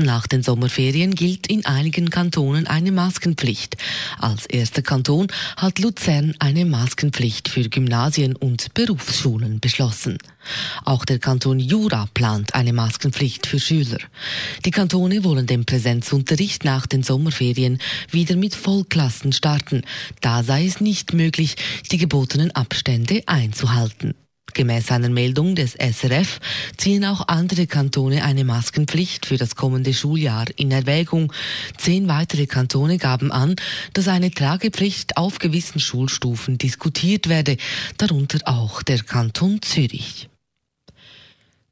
Nach den Sommerferien gilt in einigen Kantonen eine Maskenpflicht. Als erster Kanton hat Luzern eine Maskenpflicht für Gymnasien und Berufsschulen beschlossen. Auch der Kanton Jura plant eine Maskenpflicht für Schüler. Die Kantone wollen den Präsenzunterricht nach den Sommerferien wieder mit Vollklassen starten. Da sei es nicht möglich, die gebotenen Abstände einzuhalten. Gemäß einer Meldung des SRF ziehen auch andere Kantone eine Maskenpflicht für das kommende Schuljahr in Erwägung. Zehn weitere Kantone gaben an, dass eine Tragepflicht auf gewissen Schulstufen diskutiert werde, darunter auch der Kanton Zürich.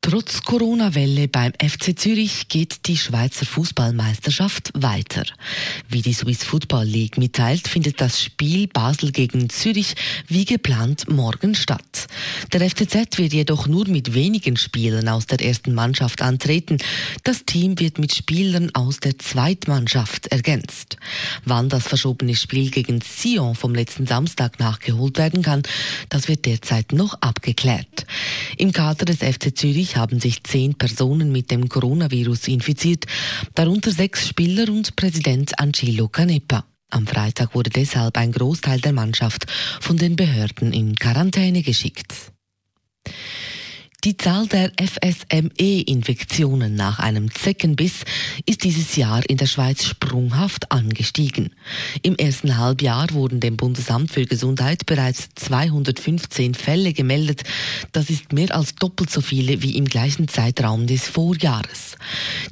Trotz Corona-Welle beim FC Zürich geht die Schweizer Fußballmeisterschaft weiter. Wie die Swiss Football League mitteilt, findet das Spiel Basel gegen Zürich wie geplant morgen statt. Der FCZ wird jedoch nur mit wenigen Spielern aus der ersten Mannschaft antreten. Das Team wird mit Spielern aus der Zweitmannschaft ergänzt. Wann das verschobene Spiel gegen Sion vom letzten Samstag nachgeholt werden kann, das wird derzeit noch abgeklärt. Im Kader des FC Zürich haben sich zehn Personen mit dem Coronavirus infiziert, darunter sechs Spieler und Präsident Angelo Canepa. Am Freitag wurde deshalb ein Großteil der Mannschaft von den Behörden in Quarantäne geschickt. Die Zahl der FSME-Infektionen nach einem Zeckenbiss ist dieses Jahr in der Schweiz sprunghaft angestiegen. Im ersten Halbjahr wurden dem Bundesamt für Gesundheit bereits 215 Fälle gemeldet. Das ist mehr als doppelt so viele wie im gleichen Zeitraum des Vorjahres.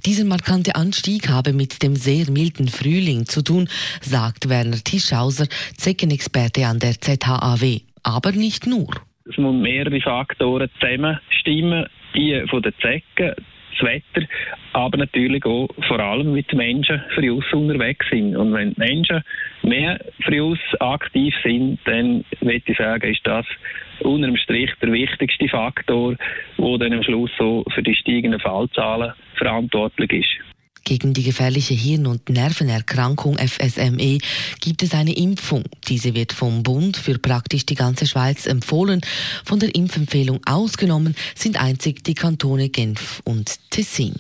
Dieser markante Anstieg habe mit dem sehr milden Frühling zu tun, sagt Werner Tischhauser, Zeckenexperte an der ZHAW. Aber nicht nur. Es müssen mehrere Faktoren zusammenstimmen. Die von den Zecken, das Wetter, aber natürlich auch vor allem, die Menschen für uns unterwegs sind. Und wenn die Menschen mehr für uns aktiv sind, dann würde ich sagen, ist das unterm Strich der wichtigste Faktor, der dann am Schluss so für die steigenden Fallzahlen verantwortlich ist. Gegen die gefährliche Hirn- und Nervenerkrankung FSME gibt es eine Impfung. Diese wird vom Bund für praktisch die ganze Schweiz empfohlen. Von der Impfempfehlung ausgenommen sind einzig die Kantone Genf und Tessin.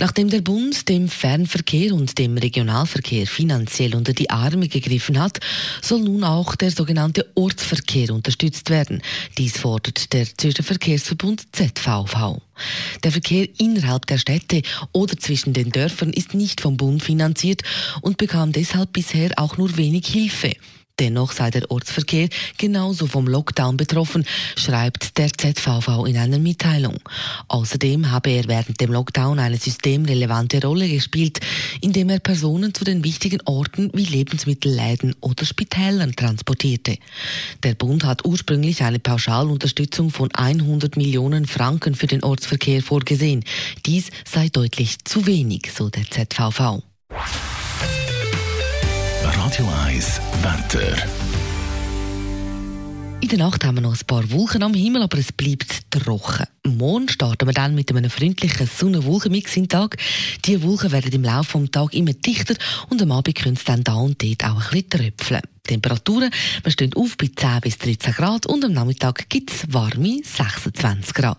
Nachdem der Bund dem Fernverkehr und dem Regionalverkehr finanziell unter die Arme gegriffen hat, soll nun auch der sogenannte Ortsverkehr unterstützt werden. Dies fordert der Zürcher Verkehrsverbund ZVV. Der Verkehr innerhalb der Städte oder zwischen den Dörfern ist nicht vom Bund finanziert und bekam deshalb bisher auch nur wenig Hilfe. Dennoch sei der Ortsverkehr genauso vom Lockdown betroffen, schreibt der ZVV in einer Mitteilung. Außerdem habe er während dem Lockdown eine systemrelevante Rolle gespielt, indem er Personen zu den wichtigen Orten wie Lebensmittelläden oder Spitälern transportierte. Der Bund hat ursprünglich eine Pauschalunterstützung von 100 Millionen Franken für den Ortsverkehr vorgesehen. Dies sei deutlich zu wenig, so der ZVV. Radio 1 Wetter. In der Nacht haben wir noch ein paar Wolken am Himmel, aber es bleibt trocken. Morgen starten wir dann mit einem freundlichen Sonne-Wolken-Mix in den Tag. Die Wolken werden im Laufe des Tages immer dichter und am Abend können es dann da und dort auch ein bisschen tröpfeln. Die Temperaturen wir stehen auf bei 10 bis 13 Grad und am Nachmittag gibt es warme 26 Grad.